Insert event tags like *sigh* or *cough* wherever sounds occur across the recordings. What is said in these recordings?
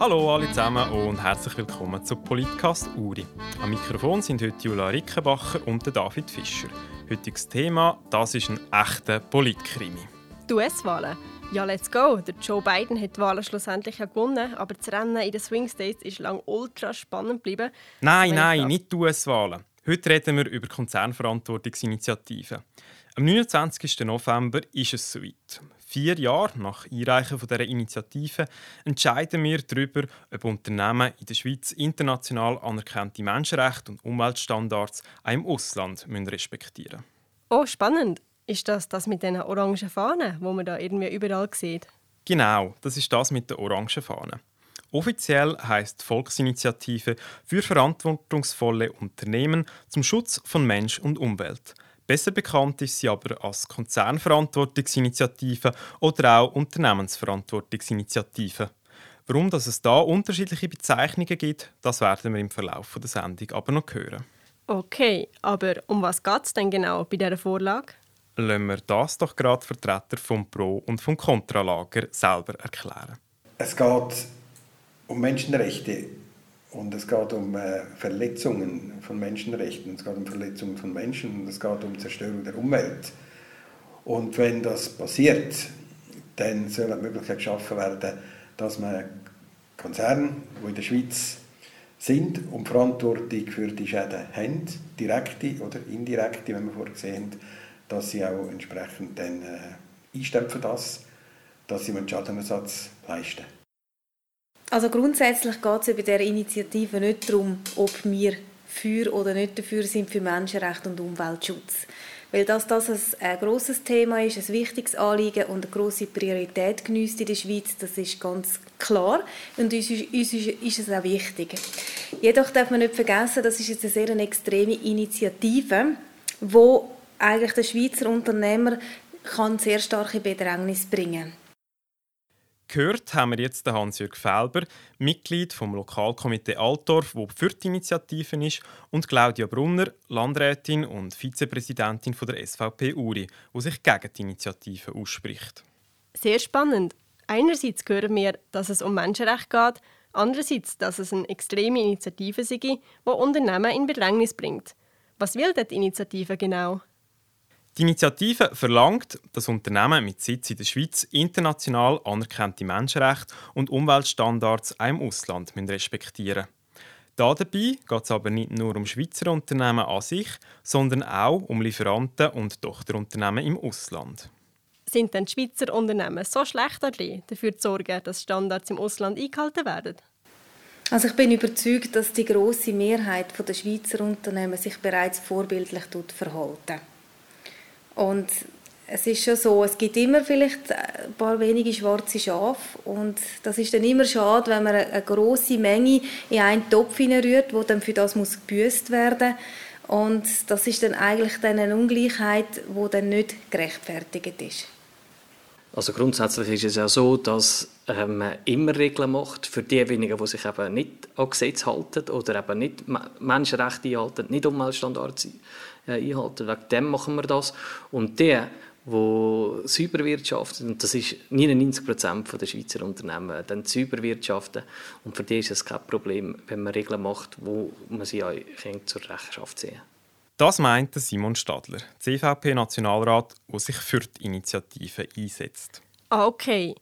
Hallo alle zusammen und herzlich willkommen zu Politcast Uri. Am Mikrofon sind heute Jula Rickenbacher und David Fischer. Heutiges Thema, das ist ein echter Politkrimi. Die US-Wahlen. Ja, let's go. Der Joe Biden hat die Wahlen schlussendlich ja gewonnen, aber das Rennen in den Swing States ist lang ultra spannend geblieben. Nein, nein, nicht die US-Wahlen. Heute reden wir über Konzernverantwortungsinitiativen. Am 29. November ist es soweit. Vier Jahre nach Einreichen dieser Initiative entscheiden wir darüber, ob Unternehmen in der Schweiz international anerkannte Menschenrechte und Umweltstandards auch im Ausland respektieren müssen. Oh, spannend. Ist das das mit den orangen Fahnen, wo man da irgendwie überall sieht? Genau, das ist das mit den orangen Fahnen. Offiziell heißt Volksinitiative für verantwortungsvolle Unternehmen zum Schutz von Mensch und Umwelt. Besser bekannt ist sie aber als Konzernverantwortungsinitiative oder auch Unternehmensverantwortungsinitiative. Warum dass es da unterschiedliche Bezeichnungen gibt, das werden wir im Verlauf der Sendung aber noch hören. Okay, aber um was geht es denn genau bei dieser Vorlage? Lassen wir das doch gerade Vertreter vom Pro- und vom Kontralager selber erklären. Es geht um Menschenrechte und es geht um äh, Verletzungen von Menschenrechten, es geht um Verletzungen von Menschen und es geht um Zerstörung der Umwelt. Und wenn das passiert, dann soll eine Möglichkeit geschaffen werden, dass man Konzerne, die in der Schweiz sind und Verantwortung für die Schäden haben, direkte oder indirekte, wenn wir vorher gesehen haben, dass sie auch entsprechend dann äh, einstellen das, dass sie einen Schadenersatz leisten. Also grundsätzlich geht es bei dieser Initiative nicht darum, ob wir für oder nicht dafür sind für Menschenrechte und Umweltschutz. Weil das, das ein grosses Thema ist, ein wichtiges Anliegen und eine grosse Priorität genießt in der Schweiz, das ist ganz klar. Und uns, uns ist es auch wichtig. Jedoch darf man nicht vergessen, das ist jetzt eine sehr extreme Initiative, wo eigentlich der Schweizer Unternehmer kann sehr starke Bedrängnis bringen kann. Gehört haben wir jetzt Hans-Jürg Felber, Mitglied vom Lokalkomitee Altdorf, wo für die Initiative ist, und Claudia Brunner, Landrätin und Vizepräsidentin der SVP Uri, die sich gegen die Initiative ausspricht. Sehr spannend. Einerseits hören wir, dass es um Menschenrechte geht, andererseits, dass es eine extreme Initiative sei, die Unternehmen in Bedrängnis bringt. Was will die Initiative genau? Die Initiative verlangt, dass Unternehmen mit Sitz in der Schweiz international anerkannte Menschenrechte und Umweltstandards auch im Ausland respektieren müssen. Dabei geht es aber nicht nur um Schweizer Unternehmen an sich, sondern auch um Lieferanten und Tochterunternehmen im Ausland. Sind denn die Schweizer Unternehmen so schlecht darin, dafür zu sorgen, dass Standards im Ausland eingehalten werden? Also ich bin überzeugt, dass die große Mehrheit der Schweizer Unternehmen sich bereits vorbildlich verhalten. Und es ist schon so, es gibt immer vielleicht ein paar wenige schwarze Schafe. Und das ist dann immer schade, wenn man eine große Menge in einen Topf hineinrührt, wo dann für das muss gebüßt werden. Und das ist dann eigentlich dann eine Ungleichheit, wo dann nicht gerechtfertigt ist. Also grundsätzlich ist es ja so, dass ähm, man immer Regeln macht für diejenigen, die sich eben nicht an Gesetze halten oder eben nicht Menschenrechte einhalten, nicht Umweltstandards einhalten. Wegen dem machen wir das. Und die, die sauber wirtschaften, und das ist 99 Prozent der Schweizer Unternehmen, dann sauber wirtschaften. Und für die ist es kein Problem, wenn man Regeln macht, wo man sie auch zur Rechenschaft ziehen das meinte Simon Stadler, CVP-Nationalrat, der sich für die Initiative einsetzt. Ah, okay.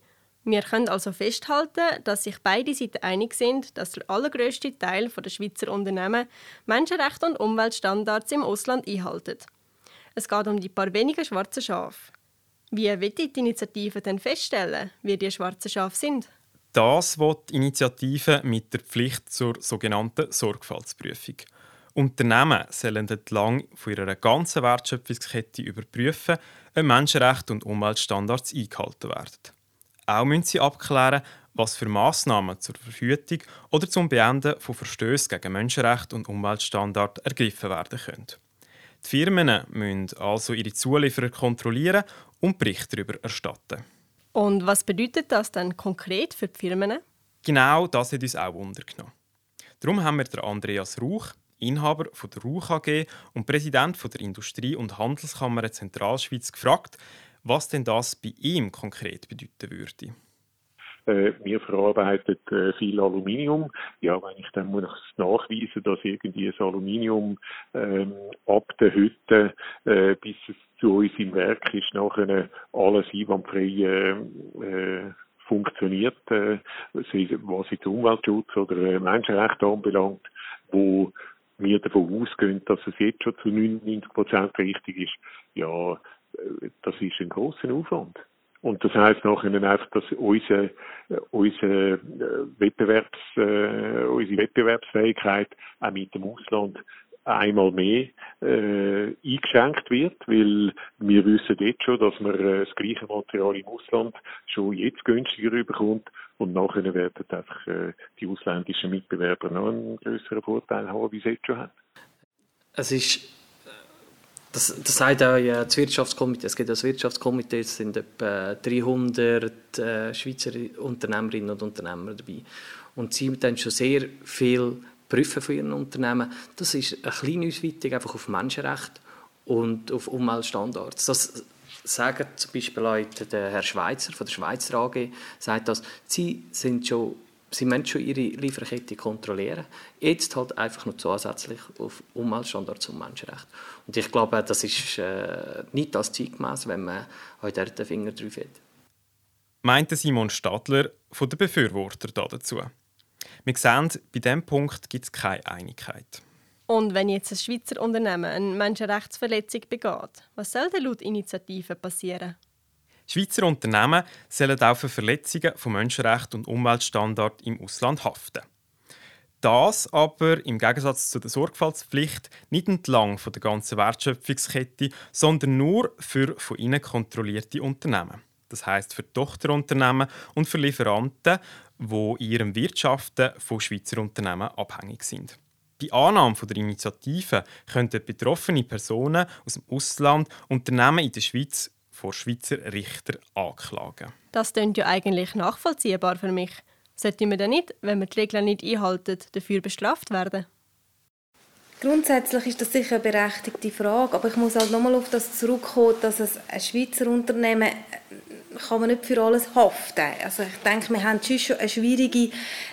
Wir können also festhalten, dass sich beide Seiten einig sind, dass der allergrößte Teil der Schweizer Unternehmen Menschenrechte und Umweltstandards im Ausland einhalten. Es geht um die paar wenigen schwarzen Schafe. Wie wird die Initiative denn feststellen, wie die schwarzen Schafe sind? Das wird die Initiative mit der Pflicht zur sogenannten Sorgfaltsprüfung. Unternehmen sollen entlang von ihrer ganzen Wertschöpfungskette überprüfen, ob Menschenrechte und Umweltstandards eingehalten werden. Auch müssen sie abklären, was für Massnahmen zur Verhütung oder zum Beenden von Verstößen gegen Menschenrechte und Umweltstandards ergriffen werden können. Die Firmen müssen also ihre Zulieferer kontrollieren und Berichte darüber erstatten. Und was bedeutet das dann konkret für die Firmen? Genau das hat uns auch untergenommen. Darum haben wir Andreas Rauch, Inhaber von der Rauch AG und Präsident von der Industrie- und Handelskammer Zentralschweiz, gefragt, was denn das bei ihm konkret bedeuten würde. äh, wir verarbeiten äh, viel Aluminium. Ja, wenn ich dann muss nachweisen, dass irgendwie das Aluminium ähm, ab der Hütte äh, bis es zu uns im Werk ist, nachher alles einwandfrei äh, äh, funktioniert, äh, was jetzt Umweltschutz oder Menschenrechte anbelangt, wo wir davon ausgehen, dass es jetzt schon zu 99 Prozent richtig ist, ja, das ist ein großer Aufwand. Und das heißt nachher einfach, dass unsere, unsere äh, Wettbewerbs, äh, unsere Wettbewerbsfähigkeit auch mit dem Ausland einmal mehr äh, eingeschränkt wird, weil wir wissen jetzt schon, dass man äh, das gleiche Material im Ausland schon jetzt günstiger bekommt und nachher werden einfach äh, die ausländischen Mitbewerber noch einen größeren Vorteil haben, wie sie jetzt schon haben. Es ist das, das sagt auch ja, das Wirtschaftskomitee. Es gibt das Wirtschaftskomitee, es sind etwa 300 äh, Schweizer Unternehmerinnen und Unternehmer dabei. Und sie haben dann schon sehr viel prüfen von ihren Unternehmen. Das ist eine kleine Ausweitung einfach auf Menschenrechte und auf Umweltstandards. Das sagen zum Beispiel Leute, der Herr Schweizer von der Schweizer AG, sagt das, sie sind schon sie müssen schon ihre Lieferkette kontrollieren. Jetzt halt einfach noch zusätzlich auf Umweltstandards und Menschenrechte. Und ich glaube, das ist äh, nicht als zeitgemäß, wenn man dort den Finger drauf hat. Meinte Simon Stadler von den Befürwortern dazu. Wir sehen, bei diesem Punkt gibt es keine Einigkeit. Und wenn jetzt ein Schweizer Unternehmen eine Menschenrechtsverletzung begeht, was soll denn laut Initiative passieren? Schweizer Unternehmen sollen auch für Verletzungen von Menschenrechten und Umweltstandards im Ausland haften. Das aber im Gegensatz zu der Sorgfaltspflicht nicht entlang von der ganzen Wertschöpfungskette, sondern nur für von ihnen kontrollierte Unternehmen. Das heißt für Tochterunternehmen und für Lieferanten, wo ihrem Wirtschaften von Schweizer Unternehmen abhängig sind. Bei Annahme der Initiative könnten betroffene Personen aus dem Ausland Unternehmen in der Schweiz vor Schweizer Richter anklagen. Das klingt ja eigentlich nachvollziehbar für mich. Sollte man denn nicht, wenn man die Regeln nicht einhalten, dafür bestraft werden? Grundsätzlich ist das sicher eine berechtigte Frage, aber ich muss halt nochmal auf das zurückkommen, dass es ein Schweizer Unternehmen kann man nicht für alles haften. Also ich denke, wir haben schon eine schwierige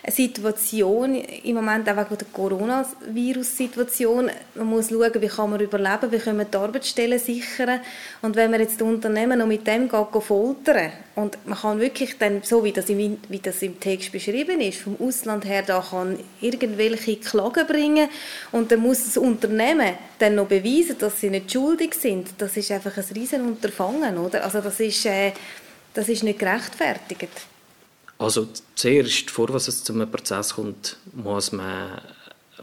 Situation im Moment auch wegen der Coronavirus-Situation. Man muss schauen, wie kann man überleben, wie können wir die Arbeitsstellen sichern. Und wenn man jetzt die Unternehmen noch mit dem geht, foltern und man kann wirklich dann, so wie das, im, wie das im Text beschrieben ist, vom Ausland her da kann irgendwelche Klagen bringen und dann muss das Unternehmen dann noch beweisen, dass sie nicht schuldig sind. Das ist einfach ein riesen Unterfangen, oder? Also das ist äh, das ist nicht gerechtfertigt. Also zuerst, vor was es zu einem Prozess kommt, muss man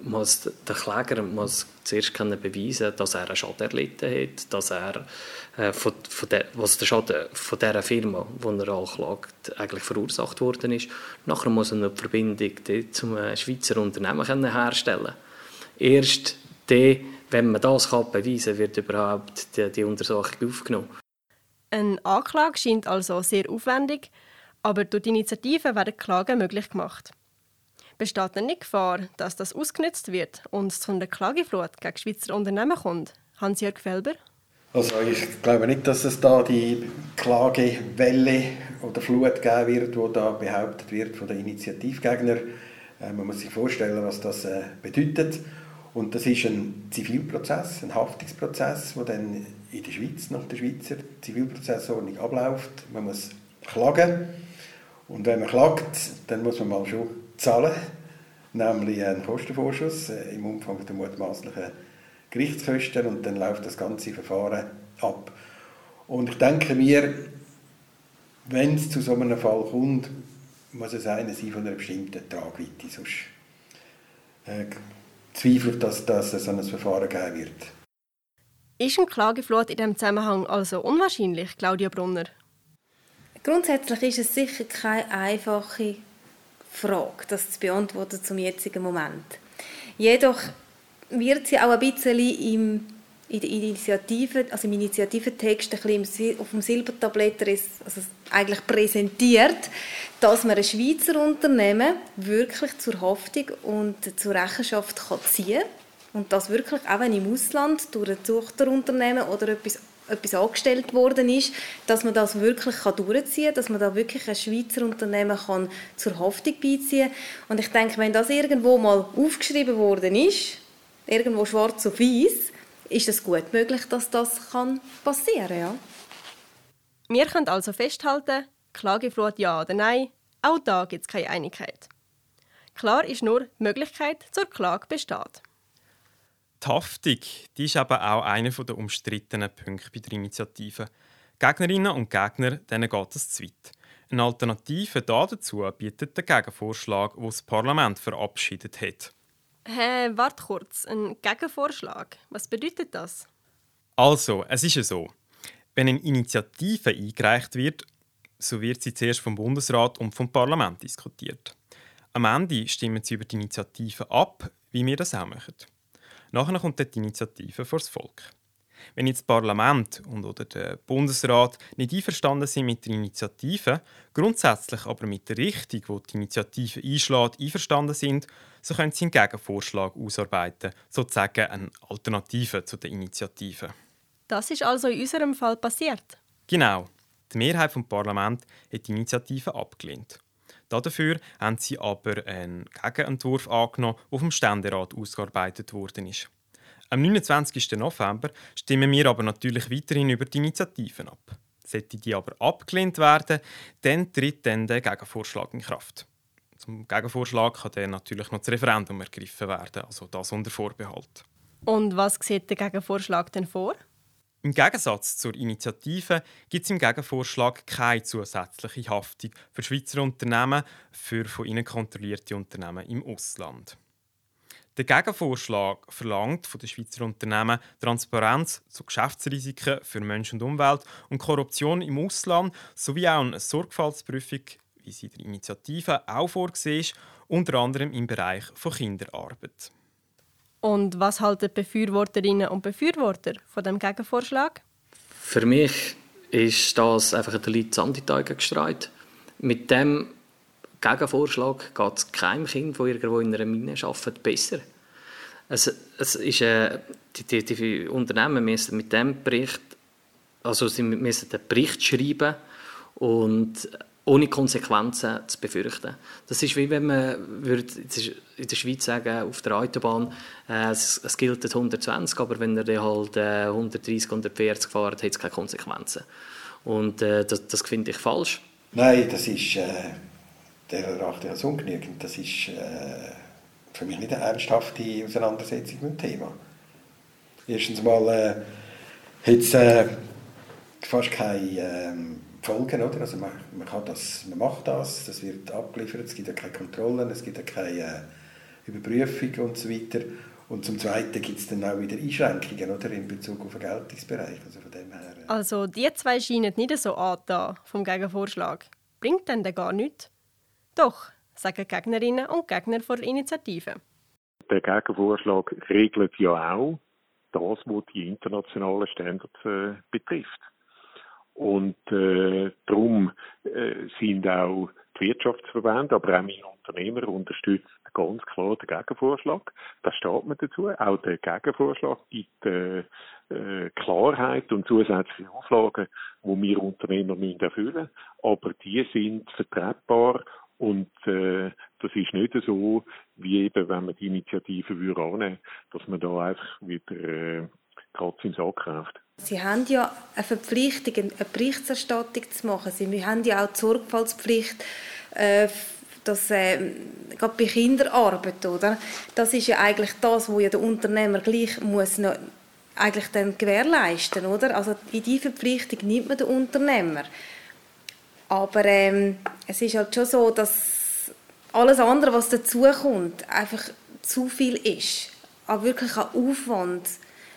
muss der Kläger muss zuerst können beweisen, dass er einen Schaden erlitten hat, dass er äh, von, von der, was der Schaden von der Firma, die er anklagt, eigentlich verursacht worden ist. Nachher muss er eine Verbindung zum Schweizer Unternehmen können herstellen. Erst dann, wenn man das kann beweisen wird überhaupt die, die Untersuchung aufgenommen. Eine Anklage scheint also sehr aufwendig, aber durch die Initiative werden Klagen möglich gemacht. Besteht denn nicht Gefahr, dass das ausgenutzt wird und es zu einer Klageflut gegen Schweizer Unternehmen kommt? Hans-Jörg Felber? Also ich glaube nicht, dass es da die Klagewelle oder Flut geben wird, die da behauptet wird von den Initiativgegnern. Äh, man muss sich vorstellen, was das äh, bedeutet. Und das ist ein Zivilprozess, ein Haftungsprozess, der dann in der Schweiz nach der Schweizer Zivilprozessordnung abläuft. Man muss klagen und wenn man klagt, dann muss man mal schon zahlen, nämlich einen Kostenvorschuss äh, im Umfang der mutmaßlichen Gerichtskosten und dann läuft das ganze Verfahren ab. Und ich denke mir, wenn es zu so einem Fall kommt, muss es einer sein von einer bestimmten Tragweite, sonst äh, zweifle ich, dass, dass so ein Verfahren geben wird. Ist eine Klageflut in diesem Zusammenhang also unwahrscheinlich, Claudia Brunner? Grundsätzlich ist es sicher keine einfache Frage, das zu beantworten zum jetzigen Moment. Jedoch wird sie auch ein bisschen im, in der Initiative, also im Initiativentext ein bisschen auf dem Silbertablett also eigentlich präsentiert, dass man ein Schweizer Unternehmen wirklich zur Haftung und zur Rechenschaft kann ziehen kann und das wirklich auch wenn im Ausland durch ein Tochterunternehmen oder etwas etwas angestellt worden ist, dass man das wirklich kann durchziehen kann, dass man da wirklich ein Schweizer Unternehmen kann zur Haftung beiziehen Und ich denke, wenn das irgendwo mal aufgeschrieben worden ist, irgendwo schwarz auf weiß, ist es gut möglich, dass das kann passieren kann. Ja? Wir können also festhalten, Klageflut ja oder nein, auch da gibt es keine Einigkeit. Klar ist nur, die Möglichkeit zur Klage besteht. Die Haftung die ist aber auch einer der umstrittenen Punkte bei der Initiative. Gegnerinnen und Gegner denen geht es zu weit. Eine Alternative dazu bietet der Gegenvorschlag, den das Parlament verabschiedet hat. Hä, hey, warte kurz. Ein Gegenvorschlag. Was bedeutet das? Also, es ist ja so. Wenn eine Initiative eingereicht wird, so wird sie zuerst vom Bundesrat und vom Parlament diskutiert. Am Ende stimmen sie über die Initiative ab, wie wir das auch machen. Nachher kommt die Initiative vor das Volk. Wenn jetzt das Parlament und oder der Bundesrat nicht einverstanden sind mit der Initiative, grundsätzlich aber mit der Richtung, wo die Initiative einschlägt, einverstanden sind, so können sie einen Gegenvorschlag ausarbeiten, sozusagen eine Alternative zu der Initiative. Das ist also in unserem Fall passiert. Genau. Die Mehrheit des Parlaments hat die Initiative abgelehnt. Dafür haben sie aber einen Gegenentwurf angenommen, der vom Ständerat ausgearbeitet worden ist. Am 29. November stimmen wir aber natürlich weiterhin über die Initiativen ab. Sollte die aber abgelehnt werden, dann tritt dann der Gegenvorschlag in Kraft. Zum Gegenvorschlag kann dann natürlich noch das Referendum ergriffen werden, also das unter Vorbehalt. Und was sieht der Gegenvorschlag denn vor? Im Gegensatz zur Initiative gibt es im Gegenvorschlag keine zusätzliche Haftung für Schweizer Unternehmen für von ihnen kontrollierte Unternehmen im Ausland. Der Gegenvorschlag verlangt von den Schweizer Unternehmen Transparenz zu Geschäftsrisiken für Mensch und Umwelt und Korruption im Ausland sowie auch eine Sorgfaltsprüfung, wie sie in der Initiative auch vorgesehen ist, unter anderem im Bereich von Kinderarbeit. Und was halten Befürworterinnen und Befürworter von dem Gegenvorschlag? Für mich ist das einfach der Lied Sanditeig gestreut. Mit dem Gegenvorschlag geht es keinem Kind, das irgendwo in einer Mine arbeitet, besser. Es, es ist, äh, die, die, die, Unternehmen müssen mit dem Bericht, also sie müssen den Bericht schreiben und ohne Konsequenzen zu befürchten. Das ist wie wenn man würde in der Schweiz sagen, auf der Autobahn, äh, es, gilt 120, aber wenn er halt äh, 130, 140 fährt, hat es keine Konsequenzen. Und äh, das, das finde ich falsch. Nein, das ist, äh, der erachte ich als ungenügend. Das ist äh, für mich nicht eine ernsthafte Auseinandersetzung mit dem Thema. Erstens mal äh, hat es äh, fast keine ähm, Folgen, oder? Also man, man, kann das, man macht das, das wird abgeliefert, es gibt ja keine Kontrollen, es gibt ja keine äh, Überprüfung und so weiter. Und zum Zweiten gibt es dann auch wieder Einschränkungen oder, in Bezug auf den Geltungsbereich. Also, von dem her, äh also die zwei scheinen nicht so an vom Gegenvorschlag. Bringt denn der gar nichts? Doch, sagen Gegnerinnen und Gegner der Initiative. Der Gegenvorschlag regelt ja auch das, was die internationalen Standards äh, betrifft. Und äh, darum äh, sind auch die Wirtschaftsverbände, aber auch meine Unternehmer unterstützen ganz klar den Gegenvorschlag. Da steht man dazu. Auch der Gegenvorschlag gibt äh, äh, Klarheit und zusätzliche Auflagen, die wir Unternehmer müssen erfüllen Aber die sind vertretbar und äh, das ist nicht so, wie eben, wenn man die Initiative würde annehmen, dass man da einfach wieder äh, Katze im Sack kauft. Sie haben ja eine Verpflichtung, eine Berichterstattung zu machen. Sie haben ja auch die Sorgfaltspflicht, äh, dass, äh, gerade bei Kinderarbeit, oder? Das ist ja eigentlich das, was ja der Unternehmer gleich muss noch eigentlich dann gewährleisten, oder? Also in diese Verpflichtung nimmt man den Unternehmer. Aber ähm, es ist halt schon so, dass alles andere, was dazukommt, einfach zu viel ist. Auch wirklich ein Aufwand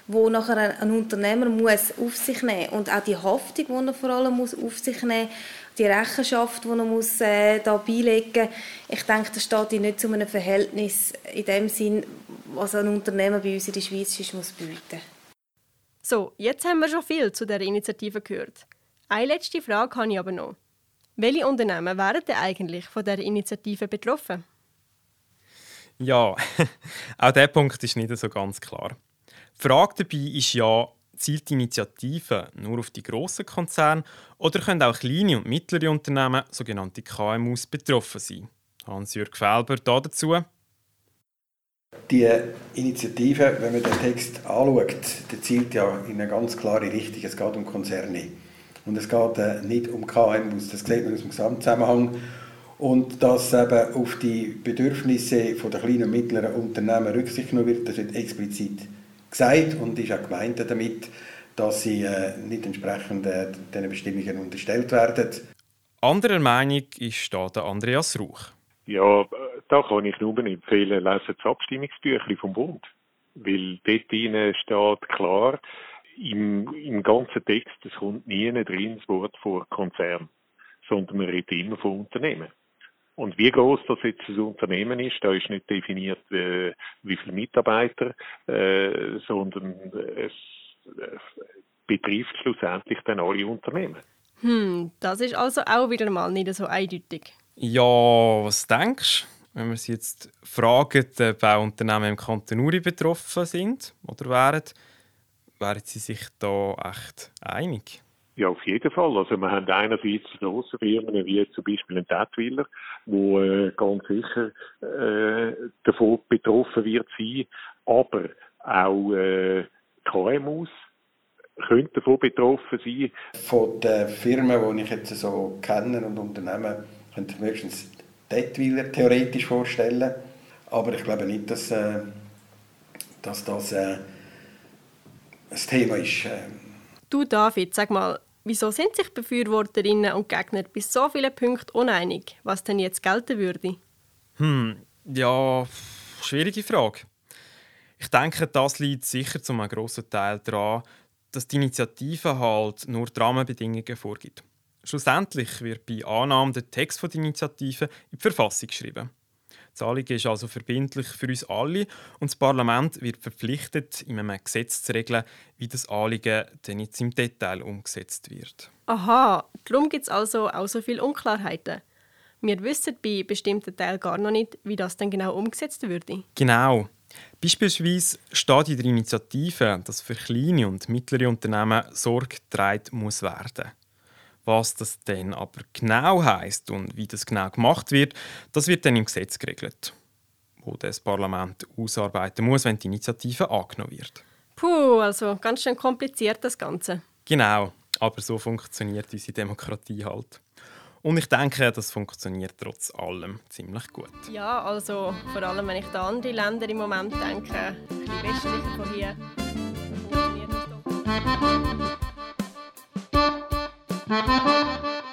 wo nachher ein, ein Unternehmer muss auf sich nehmen und auch die Haftung, die er vor allem muss auf sich nehmen die Rechenschaft, die er muss, äh, da beilegen Ich denke, das steht in nicht zu einem Verhältnis in dem Sinn, was ein Unternehmer bei uns in der Schweiz ist, muss bieten. So, jetzt haben wir schon viel zu der Initiative gehört. Eine letzte Frage habe ich aber noch. Welche Unternehmen wären denn eigentlich von der Initiative betroffen? Ja, *laughs* auch der Punkt ist nicht so ganz klar. Die Frage dabei ist ja, zielt die Initiative nur auf die grossen Konzerne oder können auch kleine und mittlere Unternehmen, sogenannte KMUs, betroffen sein? Hans-Jürg Felber dazu. Die Initiative, wenn man den Text anschaut, der zielt ja in eine ganz klare Richtung. Es geht um Konzerne. Und es geht äh, nicht um KMUs. Das sieht man aus dem Gesamtzusammenhang. Und dass eben auf die Bedürfnisse der kleinen und mittleren Unternehmen Rücksicht genommen wird, das wird explizit gesagt und ist auch gemeint damit, dass sie äh, nicht entsprechend äh, diesen Bestimmungen unterstellt werden. Anderer Meinung ist da der Andreas Rauch. Ja, da kann ich nur empfehlen, lesen das Abstimmungsbüchlein vom Bund. Weil dort steht klar, im, im ganzen Text, es kommt nie drin das Wort vor Konzern, sondern man redet immer von Unternehmen. Und wie groß das jetzt das Unternehmen ist, da ist nicht definiert, wie, wie viele Mitarbeiter, äh, sondern es äh, betrifft schlussendlich dann alle Unternehmen. Hm, das ist also auch wieder mal nicht so eindeutig. Ja, was denkst du? Wenn wir sie jetzt fragen, ob auch Unternehmen im Kanton Uri betroffen sind oder wären, wären sie sich da echt einig? Ja, auf jeden Fall. Also wir haben einerseits große Firmen wie zum Beispiel ein Tatwiller, wo äh, ganz sicher äh, davon betroffen wird sein, aber auch äh, KMUs könnten davon betroffen sein. Von den Firmen, die ich jetzt so kenne und Unternehmen, könnte ich höchstens Detwiler theoretisch vorstellen. Aber ich glaube nicht, dass, äh, dass das äh, ein Thema ist. Äh. Du, David, sag mal, wieso sind sich Befürworterinnen und Gegner bis so vielen Punkten uneinig, was denn jetzt gelten würde? Hm, ja, schwierige Frage. Ich denke, das liegt sicher zu einem grossen Teil daran, dass die Initiative halt nur die Rahmenbedingungen vorgibt. Schlussendlich wird bei Annahme der Text der Initiative in die Verfassung geschrieben. Das Anliegen ist also verbindlich für uns alle und das Parlament wird verpflichtet, in einem Gesetz zu regeln, wie das Anliegen dann jetzt im Detail umgesetzt wird. Aha, darum gibt es also auch so viele Unklarheiten. Wir wissen bei bestimmten Teilen gar noch nicht, wie das dann genau umgesetzt würde. Genau. Beispielsweise steht in der Initiative, dass für kleine und mittlere Unternehmen Sorge getragen muss werden. Was das dann aber genau heißt und wie das genau gemacht wird, das wird dann im Gesetz geregelt, wo das Parlament ausarbeiten muss, wenn die Initiative angenommen wird. Puh, also ganz schön kompliziert das Ganze. Genau, aber so funktioniert unsere Demokratie halt. Und ich denke, das funktioniert trotz allem ziemlich gut. Ja, also vor allem, wenn ich an andere Länder im Moment denke, die westlichen von hier, funktioniert das doch. Musik